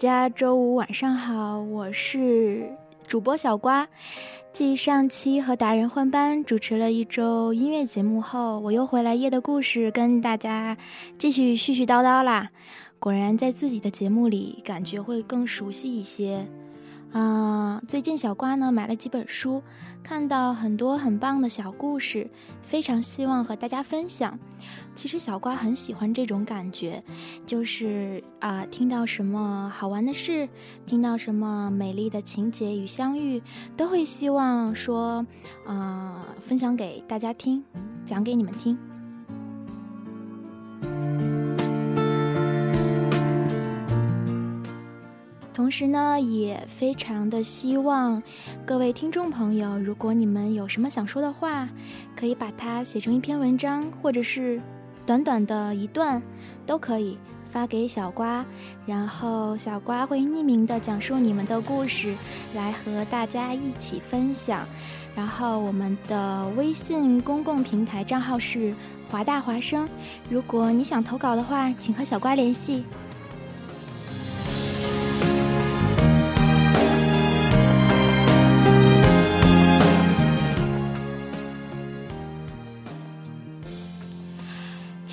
家周五晚上好，我是主播小瓜。继上期和达人换班主持了一周音乐节目后，我又回来夜的故事跟大家继续絮絮叨叨啦。果然，在自己的节目里，感觉会更熟悉一些。啊，最近小瓜呢买了几本书，看到很多很棒的小故事，非常希望和大家分享。其实小瓜很喜欢这种感觉，就是啊，听到什么好玩的事，听到什么美丽的情节与相遇，都会希望说，啊，分享给大家听，讲给你们听。同时呢，也非常的希望各位听众朋友，如果你们有什么想说的话，可以把它写成一篇文章，或者是短短的一段，都可以发给小瓜，然后小瓜会匿名的讲述你们的故事，来和大家一起分享。然后我们的微信公共平台账号是华大华声，如果你想投稿的话，请和小瓜联系。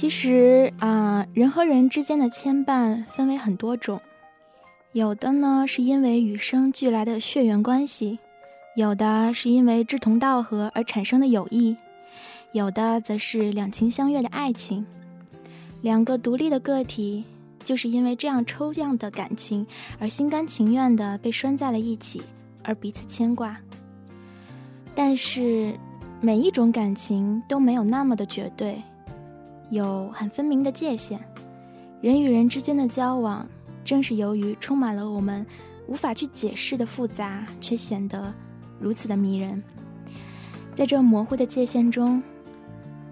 其实啊，人和人之间的牵绊分为很多种，有的呢是因为与生俱来的血缘关系，有的是因为志同道合而产生的友谊，有的则是两情相悦的爱情。两个独立的个体就是因为这样抽象的感情而心甘情愿的被拴在了一起，而彼此牵挂。但是每一种感情都没有那么的绝对。有很分明的界限，人与人之间的交往，正是由于充满了我们无法去解释的复杂，却显得如此的迷人。在这模糊的界限中，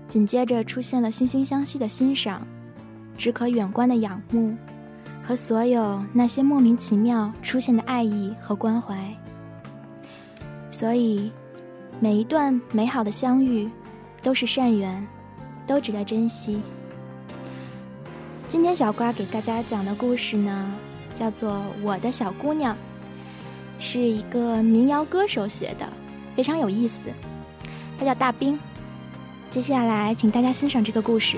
紧接着出现了惺惺相惜的欣赏，只可远观的仰慕，和所有那些莫名其妙出现的爱意和关怀。所以，每一段美好的相遇，都是善缘。都值得珍惜。今天小瓜给大家讲的故事呢，叫做《我的小姑娘》，是一个民谣歌手写的，非常有意思。他叫大兵。接下来，请大家欣赏这个故事。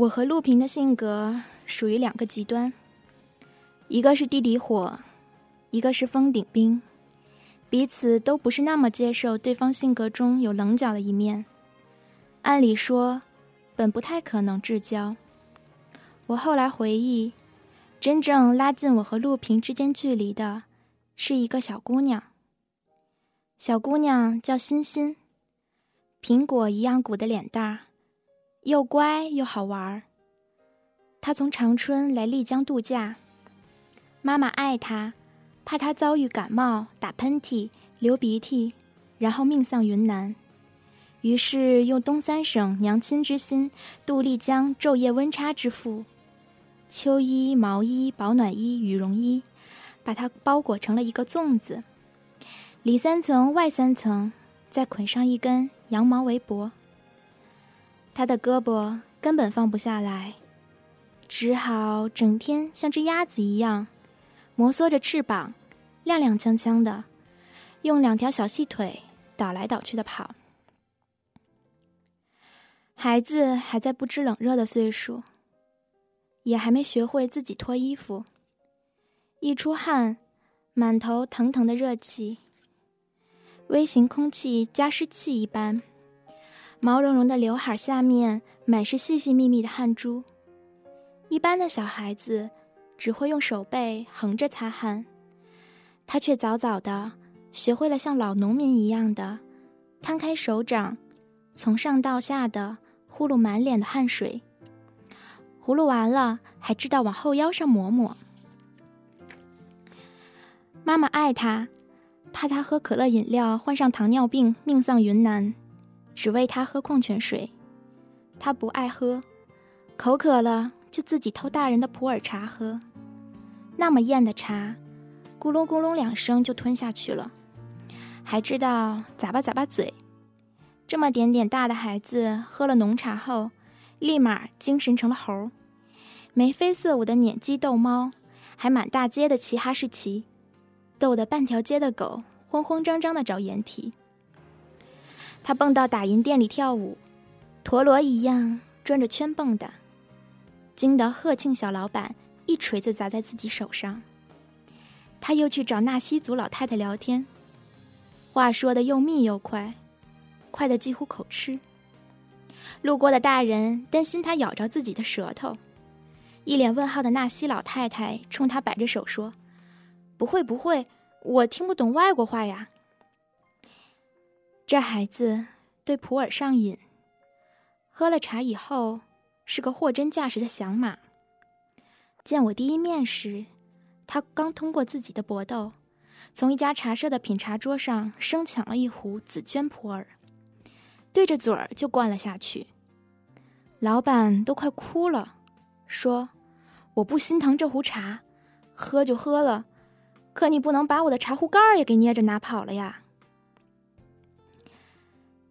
我和陆平的性格属于两个极端，一个是地底火，一个是峰顶冰，彼此都不是那么接受对方性格中有棱角的一面。按理说，本不太可能至交。我后来回忆，真正拉近我和陆平之间距离的，是一个小姑娘。小姑娘叫欣欣，苹果一样鼓的脸蛋儿。又乖又好玩儿。他从长春来丽江度假，妈妈爱他，怕他遭遇感冒、打喷嚏、流鼻涕，然后命丧云南，于是用东三省娘亲之心度丽江昼夜温差之腹，秋衣、毛衣、保暖衣、羽绒衣，把它包裹成了一个粽子，里三层外三层，再捆上一根羊毛围脖。他的胳膊根本放不下来，只好整天像只鸭子一样，摩挲着翅膀，踉踉跄跄的，用两条小细腿倒来倒去的跑。孩子还在不知冷热的岁数，也还没学会自己脱衣服，一出汗，满头腾腾的热气。微型空气加湿器一般，毛茸茸的刘海下面满是细细密密的汗珠。一般的小孩子只会用手背横着擦汗，他却早早的学会了像老农民一样的摊开手掌，从上到下的呼噜满脸的汗水。葫芦完了，还知道往后腰上抹抹。妈妈爱他，怕他喝可乐饮料患上糖尿病命丧云南，只喂他喝矿泉水。他不爱喝，口渴了就自己偷大人的普洱茶喝。那么艳的茶，咕隆咕隆两声就吞下去了，还知道咂巴咂巴嘴。这么点点大的孩子喝了浓茶后，立马精神成了猴，眉飞色舞的撵鸡逗猫，还满大街的骑哈士奇。逗得半条街的狗慌慌张张的找掩体。他蹦到打印店里跳舞，陀螺一样转着圈蹦的，惊得贺庆小老板一锤子砸在自己手上。他又去找纳西族老太太聊天，话说的又密又快，快的几乎口吃。路过的大人担心他咬着自己的舌头，一脸问号的纳西老太太冲他摆着手说。不会不会，我听不懂外国话呀。这孩子对普洱上瘾，喝了茶以后是个货真价实的响马。见我第一面时，他刚通过自己的搏斗，从一家茶社的品茶桌上生抢了一壶紫娟普洱，对着嘴儿就灌了下去。老板都快哭了，说：“我不心疼这壶茶，喝就喝了。”可你不能把我的茶壶盖儿也给捏着拿跑了呀！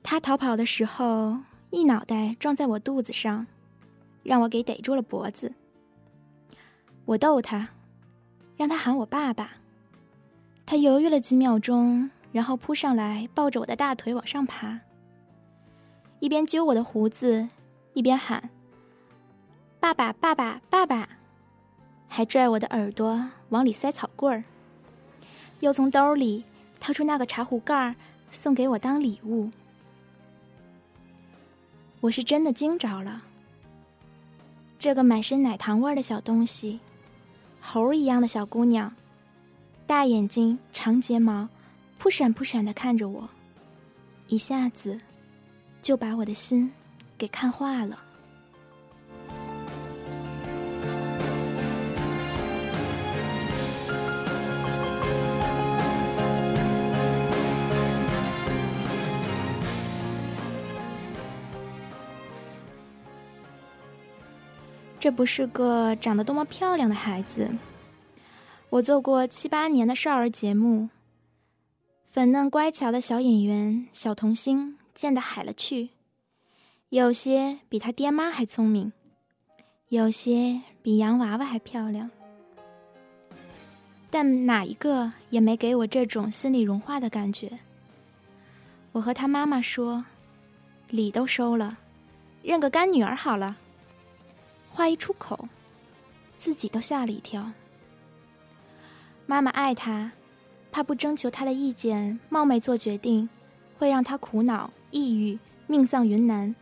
他逃跑的时候，一脑袋撞在我肚子上，让我给逮住了脖子。我逗他，让他喊我爸爸。他犹豫了几秒钟，然后扑上来抱着我的大腿往上爬，一边揪我的胡子，一边喊：“爸爸，爸爸，爸爸！”还拽我的耳朵往里塞草棍儿。又从兜里掏出那个茶壶盖儿，送给我当礼物。我是真的惊着了。这个满身奶糖味儿的小东西，猴一样的小姑娘，大眼睛、长睫毛，扑闪扑闪的看着我，一下子就把我的心给看化了。这不是个长得多么漂亮的孩子。我做过七八年的少儿节目，粉嫩乖巧的小演员、小童星见得海了去，有些比他爹妈还聪明，有些比洋娃娃还漂亮，但哪一个也没给我这种心里融化的感觉。我和他妈妈说，礼都收了，认个干女儿好了。话一出口，自己都吓了一跳。妈妈爱他，怕不征求他的意见，冒昧做决定，会让他苦恼、抑郁、命丧云南。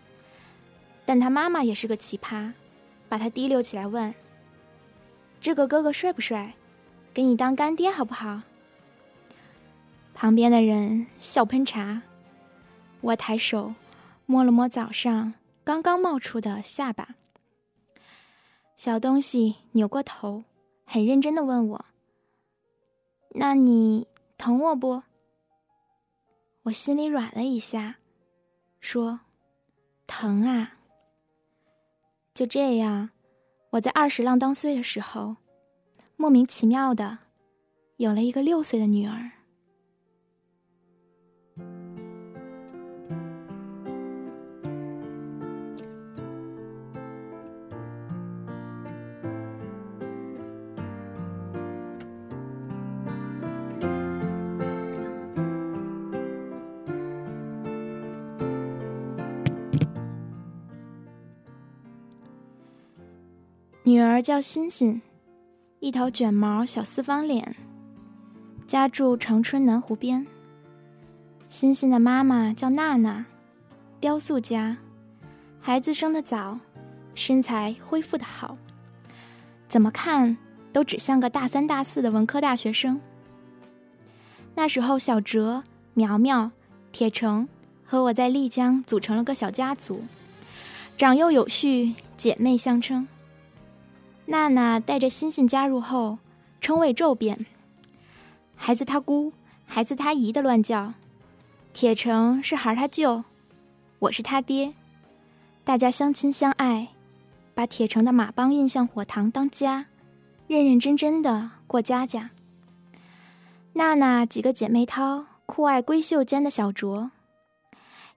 但他妈妈也是个奇葩，把他提溜起来问：“这个哥哥帅不帅？给你当干爹好不好？”旁边的人笑喷茶。我抬手摸了摸早上刚刚冒出的下巴。小东西扭过头，很认真的问我：“那你疼我不？”我心里软了一下，说：“疼啊。”就这样，我在二十浪当岁的时候，莫名其妙的有了一个六岁的女儿。女儿叫欣欣，一头卷毛小四方脸，家住长春南湖边。欣欣的妈妈叫娜娜，雕塑家，孩子生得早，身材恢复的好，怎么看都只像个大三大四的文科大学生。那时候，小哲、苗苗、铁成和我在丽江组成了个小家族，长幼有序，姐妹相称。娜娜带着欣欣加入后，称谓骤变，孩子他姑，孩子他姨的乱叫。铁成是孩他舅，我是他爹，大家相亲相爱，把铁成的马帮印象火塘当家，认认真真的过家家。娜娜几个姐妹淘酷爱闺秀间的小酌，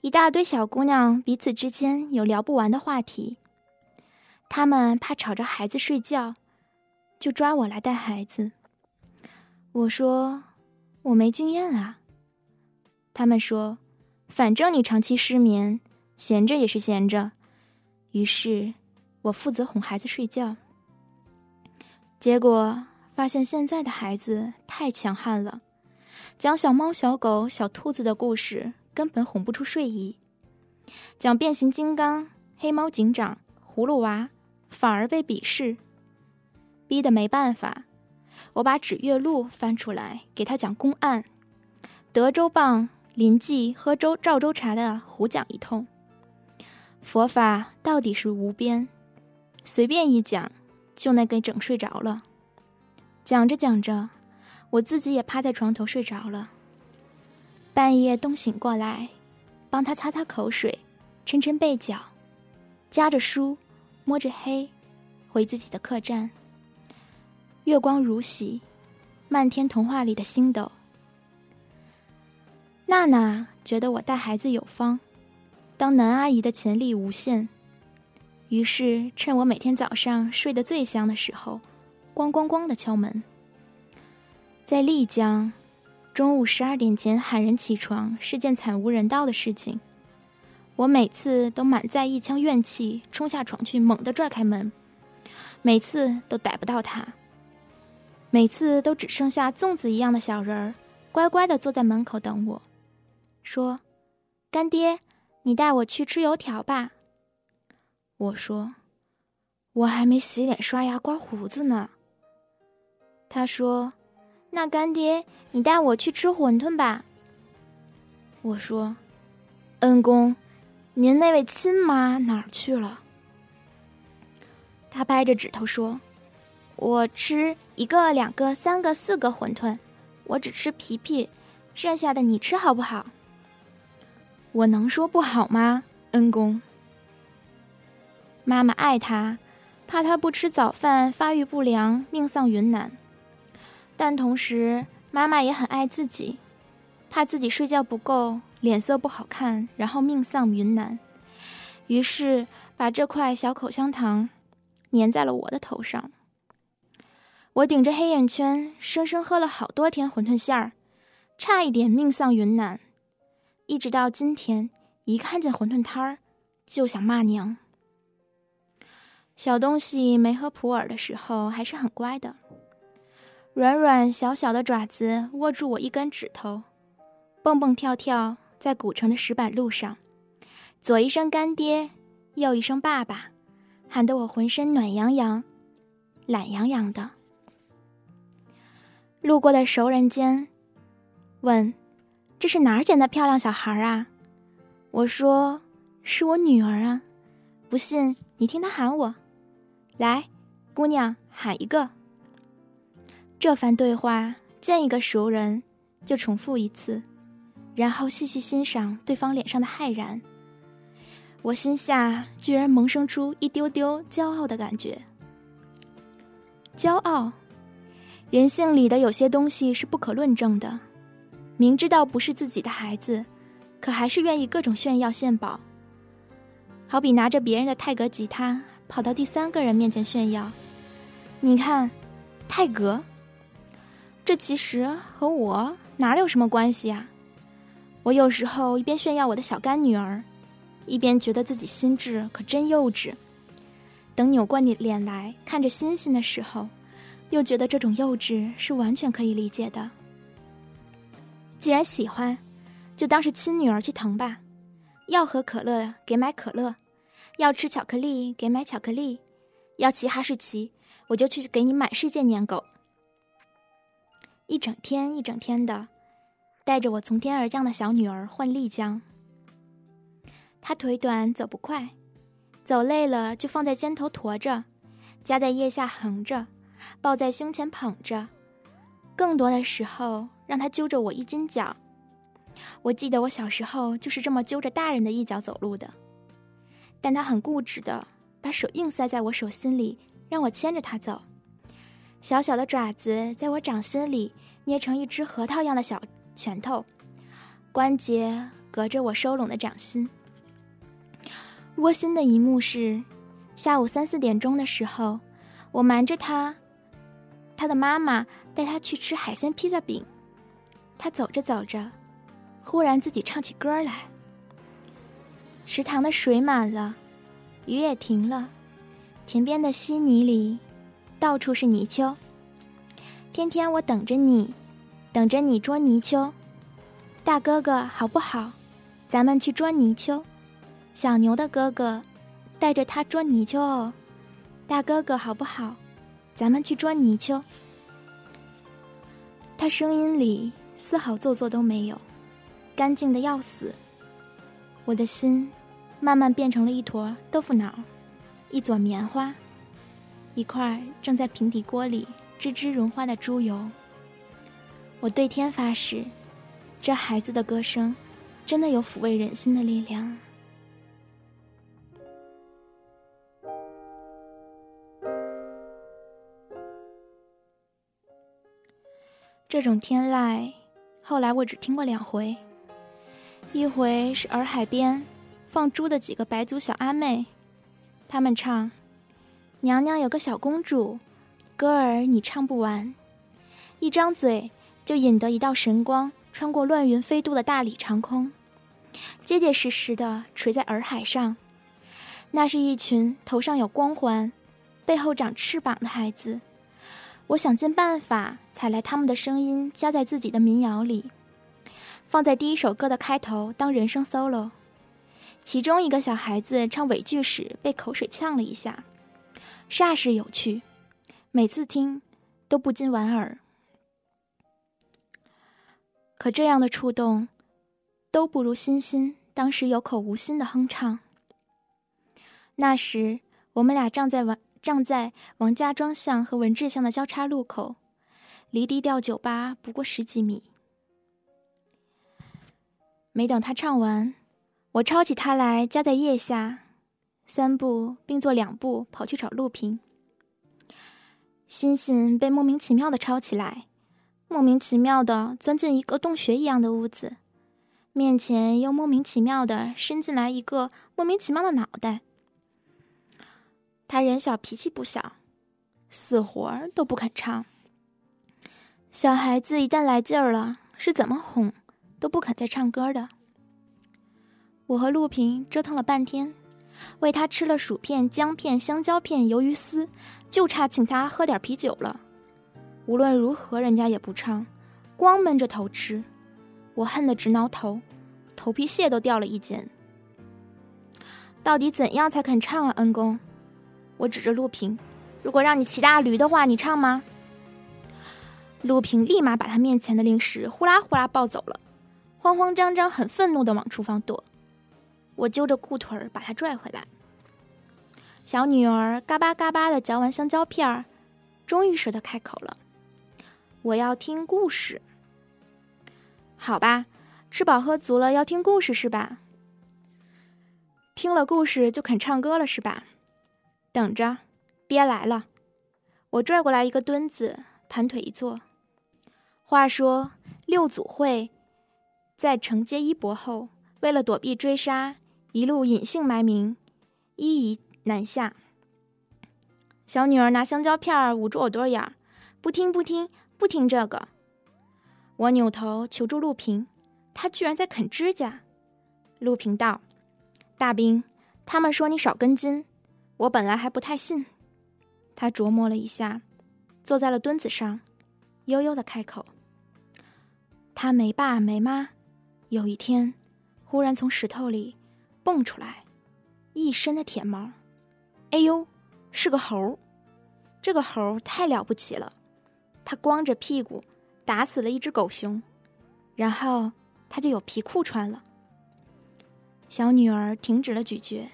一大堆小姑娘彼此之间有聊不完的话题。他们怕吵着孩子睡觉，就抓我来带孩子。我说我没经验啊。他们说：“反正你长期失眠，闲着也是闲着。”于是，我负责哄孩子睡觉。结果发现现在的孩子太强悍了，讲小猫、小狗、小兔子的故事根本哄不出睡意；讲变形金刚、黑猫警长、葫芦娃，反而被鄙视。逼得没办法，我把《指月录》翻出来给他讲公案，德州棒。临济喝粥赵州茶的胡讲一通，佛法到底是无边，随便一讲就能给整睡着了。讲着讲着，我自己也趴在床头睡着了。半夜冻醒过来，帮他擦擦口水，抻抻背角，夹着书，摸着黑，回自己的客栈。月光如洗，漫天童话里的星斗。娜娜觉得我带孩子有方，当男阿姨的潜力无限，于是趁我每天早上睡得最香的时候，咣咣咣的敲门。在丽江，中午十二点前喊人起床是件惨无人道的事情，我每次都满载一腔怨气冲下床去，猛地拽开门，每次都逮不到他，每次都只剩下粽子一样的小人儿，乖乖的坐在门口等我。说：“干爹，你带我去吃油条吧。”我说：“我还没洗脸、刷牙、刮胡子呢。”他说：“那干爹，你带我去吃馄饨吧。”我说：“恩公，您那位亲妈哪儿去了？”他掰着指头说：“我吃一个、两个、三个、四个馄饨，我只吃皮皮，剩下的你吃好不好？”我能说不好吗，恩公？妈妈爱他，怕他不吃早饭发育不良，命丧云南。但同时，妈妈也很爱自己，怕自己睡觉不够，脸色不好看，然后命丧云南。于是把这块小口香糖粘在了我的头上。我顶着黑眼圈，生生喝了好多天馄饨馅儿，差一点命丧云南。一直到今天，一看见馄饨摊儿，就想骂娘。小东西没喝普洱的时候还是很乖的，软软小小的爪子握住我一根指头，蹦蹦跳跳在古城的石板路上，左一声干爹，右一声爸爸，喊得我浑身暖洋洋、懒洋洋的。路过的熟人间，问。这是哪儿捡的漂亮小孩啊？我说是我女儿啊，不信你听她喊我，来，姑娘喊一个。这番对话见一个熟人就重复一次，然后细细欣赏对方脸上的骇然。我心下居然萌生出一丢丢骄傲的感觉。骄傲，人性里的有些东西是不可论证的。明知道不是自己的孩子，可还是愿意各种炫耀献宝。好比拿着别人的泰格吉他，跑到第三个人面前炫耀：“你看，泰格。”这其实和我哪有什么关系啊？我有时候一边炫耀我的小干女儿，一边觉得自己心智可真幼稚。等扭过你脸来看着星星的时候，又觉得这种幼稚是完全可以理解的。既然喜欢，就当是亲女儿去疼吧。要喝可乐，给买可乐；要吃巧克力，给买巧克力；要骑哈士奇，我就去给你满世界撵狗。一整天一整天的，带着我从天而降的小女儿换丽江。她腿短，走不快，走累了就放在肩头驮着，夹在腋下横着，抱在胸前捧着。更多的时候，让她揪着我一斤脚。我记得我小时候就是这么揪着大人的一脚走路的，但她很固执的把手硬塞在我手心里，让我牵着他走。小小的爪子在我掌心里捏成一只核桃样的小拳头，关节隔着我收拢的掌心。窝心的一幕是，下午三四点钟的时候，我瞒着他，他的妈妈带他去吃海鲜披萨饼。他走着走着。忽然自己唱起歌来。池塘的水满了，雨也停了，田边的稀泥里，到处是泥鳅。天天我等着你，等着你捉泥鳅。大哥哥好不好？咱们去捉泥鳅。小牛的哥哥，带着他捉泥鳅哦。大哥哥好不好？咱们去捉泥鳅。他声音里丝毫做作都没有。干净的要死，我的心慢慢变成了一坨豆腐脑，一撮棉花，一块正在平底锅里吱吱融化的猪油。我对天发誓，这孩子的歌声真的有抚慰人心的力量。这种天籁，后来我只听过两回。一回是洱海边放猪的几个白族小阿妹，他们唱：“娘娘有个小公主，歌儿你唱不完，一张嘴就引得一道神光穿过乱云飞渡的大理长空，结结实实的垂在洱海上。那是一群头上有光环、背后长翅膀的孩子。我想尽办法采来他们的声音，加在自己的民谣里。”放在第一首歌的开头当人声 solo，其中一个小孩子唱尾句时被口水呛了一下，煞是有趣，每次听都不禁莞尔。可这样的触动，都不如欣欣当时有口无心的哼唱。那时我们俩站在王站在王家庄巷和文治巷的交叉路口，离低调酒吧不过十几米。没等他唱完，我抄起他来夹在腋下，三步并作两步跑去找陆平。欣欣被莫名其妙的抄起来，莫名其妙的钻进一个洞穴一样的屋子，面前又莫名其妙的伸进来一个莫名其妙的脑袋。他人小脾气不小，死活都不肯唱。小孩子一旦来劲儿了，是怎么哄？都不肯再唱歌的。我和陆平折腾了半天，喂他吃了薯片、姜片、香蕉片、鱿鱼丝，就差请他喝点啤酒了。无论如何，人家也不唱，光闷着头吃。我恨得直挠头，头皮屑都掉了一截。到底怎样才肯唱啊，恩公？我指着陆平，如果让你骑大驴的话，你唱吗？陆平立马把他面前的零食呼啦呼啦抱走了。慌慌张张、很愤怒的往厨房躲，我揪着裤腿儿把他拽回来。小女儿嘎巴嘎巴的嚼完香蕉片儿，终于舍得开口了：“我要听故事。”好吧，吃饱喝足了要听故事是吧？听了故事就肯唱歌了是吧？等着，爹来了！我拽过来一个墩子，盘腿一坐。话说六祖会。在承接衣钵后，为了躲避追杀，一路隐姓埋名，一移南下。小女儿拿香蕉片捂住耳朵眼儿，不听不听不听这个。我扭头求助陆平，他居然在啃指甲。陆平道：“大兵，他们说你少根筋，我本来还不太信。”他琢磨了一下，坐在了墩子上，悠悠的开口：“他没爸没妈。”有一天，忽然从石头里蹦出来一身的铁毛，哎呦，是个猴！这个猴太了不起了，他光着屁股打死了一只狗熊，然后他就有皮裤穿了。小女儿停止了咀嚼。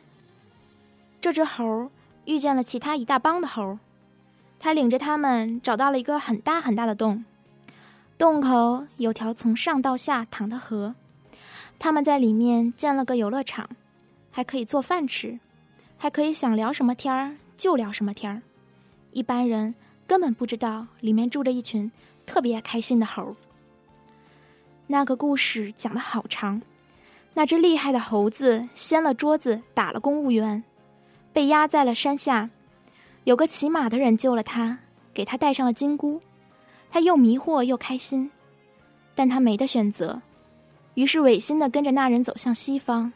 这只猴遇见了其他一大帮的猴，他领着他们找到了一个很大很大的洞，洞口有条从上到下淌的河，他们在里面建了个游乐场，还可以做饭吃，还可以想聊什么天儿就聊什么天儿，一般人根本不知道里面住着一群特别开心的猴。那个故事讲的好长，那只厉害的猴子掀了桌子打了公务员。被压在了山下，有个骑马的人救了他，给他戴上了金箍，他又迷惑又开心，但他没得选择，于是违心的跟着那人走向西方，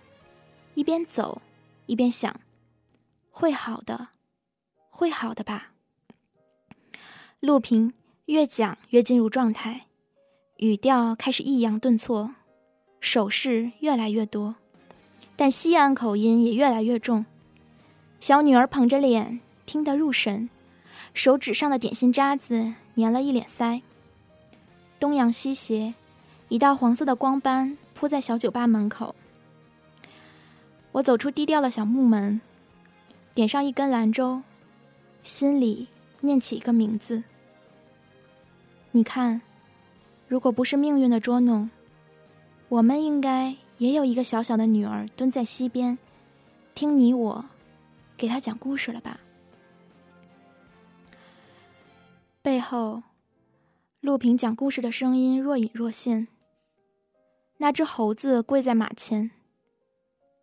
一边走一边想：会好的，会好的吧。陆平越讲越进入状态，语调开始抑扬顿挫，手势越来越多，但西安口音也越来越重。小女儿捧着脸，听得入神，手指上的点心渣子粘了一脸腮。东阳西斜，一道黄色的光斑铺在小酒吧门口。我走出低调的小木门，点上一根兰州，心里念起一个名字。你看，如果不是命运的捉弄，我们应该也有一个小小的女儿蹲在溪边，听你我。给她讲故事了吧？背后，陆平讲故事的声音若隐若现。那只猴子跪在马前：“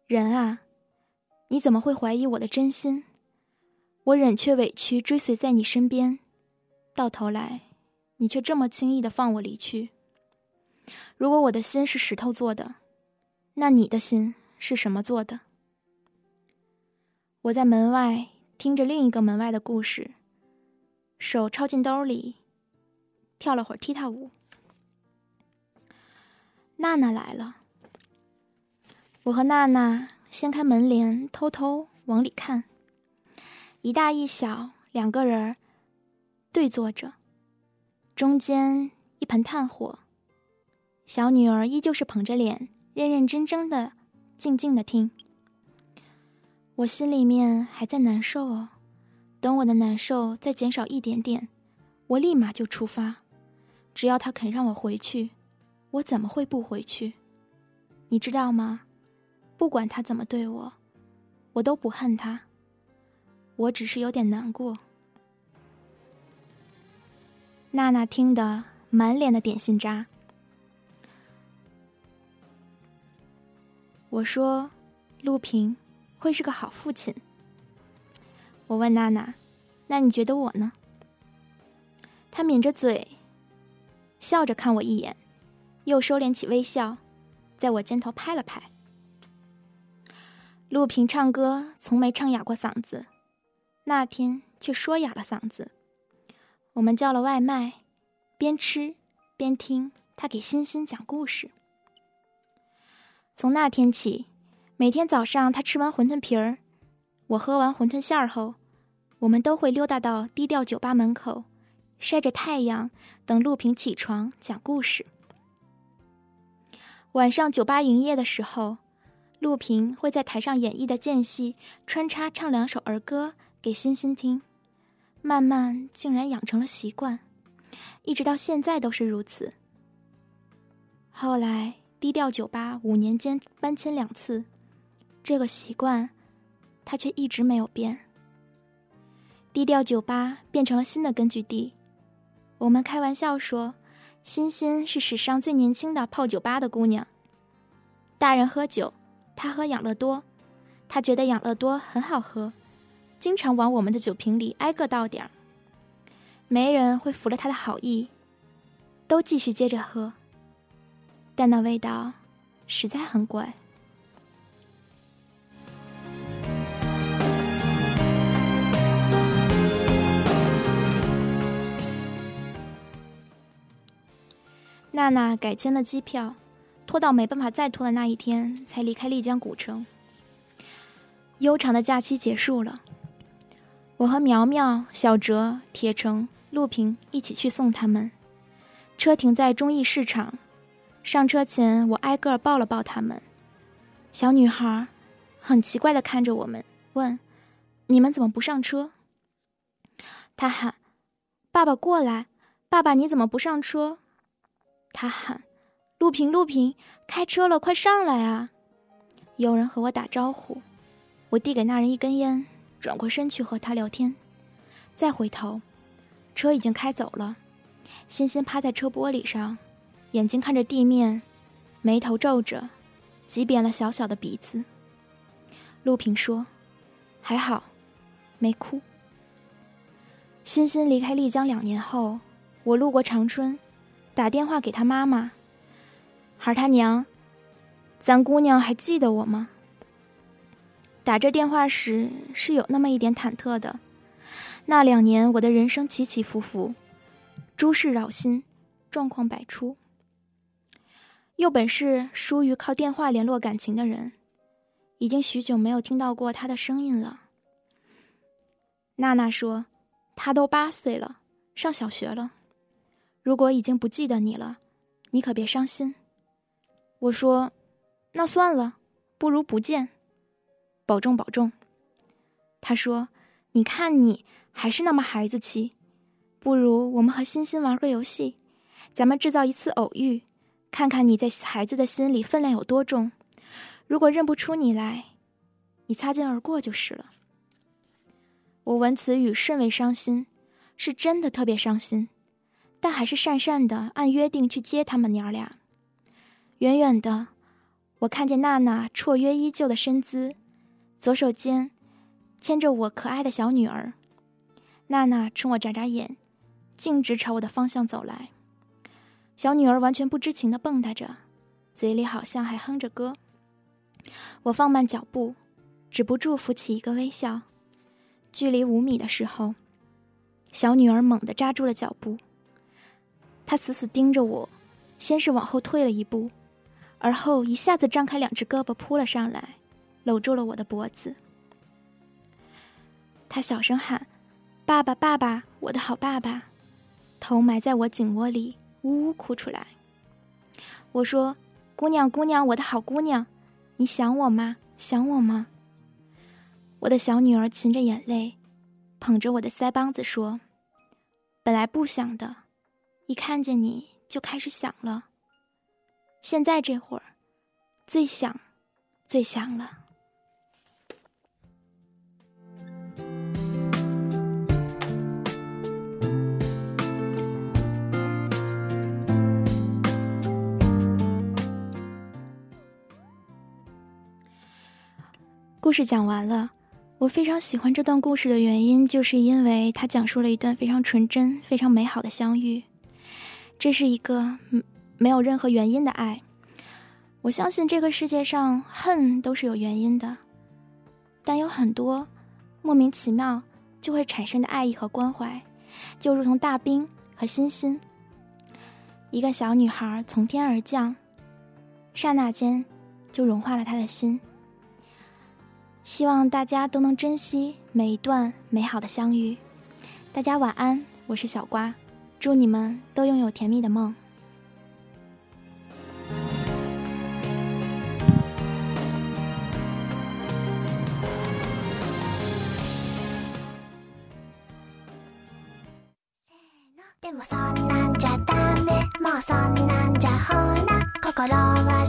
人啊，你怎么会怀疑我的真心？我忍却委屈追随在你身边，到头来，你却这么轻易的放我离去。如果我的心是石头做的，那你的心是什么做的？”我在门外听着另一个门外的故事，手抄进兜里，跳了会儿踢踏舞。娜娜来了，我和娜娜掀开门帘，偷偷往里看。一大一小两个人对坐着，中间一盆炭火。小女儿依旧是捧着脸，认认真真的、静静的听。我心里面还在难受哦，等我的难受再减少一点点，我立马就出发。只要他肯让我回去，我怎么会不回去？你知道吗？不管他怎么对我，我都不恨他。我只是有点难过。娜娜听得满脸的点心渣。我说：“陆平。”会是个好父亲。我问娜娜：“那你觉得我呢？”她抿着嘴，笑着看我一眼，又收敛起微笑，在我肩头拍了拍。陆平唱歌从没唱哑过嗓子，那天却说哑了嗓子。我们叫了外卖，边吃边听他给欣欣讲故事。从那天起。每天早上，他吃完馄饨皮儿，我喝完馄饨馅儿后，我们都会溜达到低调酒吧门口，晒着太阳，等陆平起床讲故事。晚上酒吧营业的时候，陆平会在台上演绎的间隙穿插唱两首儿歌给欣欣听，慢慢竟然养成了习惯，一直到现在都是如此。后来低调酒吧五年间搬迁两次。这个习惯，他却一直没有变。低调酒吧变成了新的根据地。我们开玩笑说，欣欣是史上最年轻的泡酒吧的姑娘。大人喝酒，她喝养乐多，她觉得养乐多很好喝，经常往我们的酒瓶里挨个倒点儿。没人会服了他的好意，都继续接着喝。但那味道，实在很怪。娜娜改签了机票，拖到没办法再拖的那一天才离开丽江古城。悠长的假期结束了，我和苗苗、小哲、铁成、陆平一起去送他们。车停在中义市场，上车前我挨个抱了抱他们。小女孩很奇怪的看着我们，问：“你们怎么不上车？”她喊：“爸爸过来，爸爸你怎么不上车？”她喊：“陆平，陆平，开车了，快上来啊！”有人和我打招呼，我递给那人一根烟，转过身去和他聊天，再回头，车已经开走了。欣欣趴在车玻璃上，眼睛看着地面，眉头皱着，挤扁了小小的鼻子。陆平说：“还好，没哭。”欣欣离开丽江两年后，我路过长春，打电话给他妈妈：“孩儿他娘，咱姑娘还记得我吗？”打这电话时是有那么一点忐忑的。那两年，我的人生起起伏伏。诸事扰心，状况百出。又本是疏于靠电话联络感情的人，已经许久没有听到过他的声音了。娜娜说：“他都八岁了，上小学了。如果已经不记得你了，你可别伤心。”我说：“那算了，不如不见，保重保重。”他说：“你看你还是那么孩子气。”不如我们和欣欣玩个游戏，咱们制造一次偶遇，看看你在孩子的心里分量有多重。如果认不出你来，你擦肩而过就是了。我闻此语甚为伤心，是真的特别伤心，但还是讪讪的按约定去接他们娘俩。远远的，我看见娜娜绰约依旧的身姿，左手间牵着我可爱的小女儿。娜娜冲我眨眨眼。径直朝我的方向走来，小女儿完全不知情的蹦跶着，嘴里好像还哼着歌。我放慢脚步，止不住浮起一个微笑。距离五米的时候，小女儿猛地扎住了脚步。她死死盯着我，先是往后退了一步，而后一下子张开两只胳膊扑了上来，搂住了我的脖子。她小声喊：“爸爸，爸爸，我的好爸爸。”头埋在我颈窝里，呜呜哭出来。我说：“姑娘，姑娘，我的好姑娘，你想我吗？想我吗？”我的小女儿噙着眼泪，捧着我的腮帮子说：“本来不想的，一看见你就开始想了。现在这会儿，最想，最想了。”故事讲完了，我非常喜欢这段故事的原因，就是因为它讲述了一段非常纯真、非常美好的相遇。这是一个没有任何原因的爱。我相信这个世界上恨都是有原因的，但有很多莫名其妙就会产生的爱意和关怀，就如同大冰和欣欣。一个小女孩从天而降，刹那间就融化了他的心。希望大家都能珍惜每一段美好的相遇。大家晚安，我是小瓜，祝你们都拥有甜蜜的梦。でもそんなんじゃダメもうそんなんじゃほら心は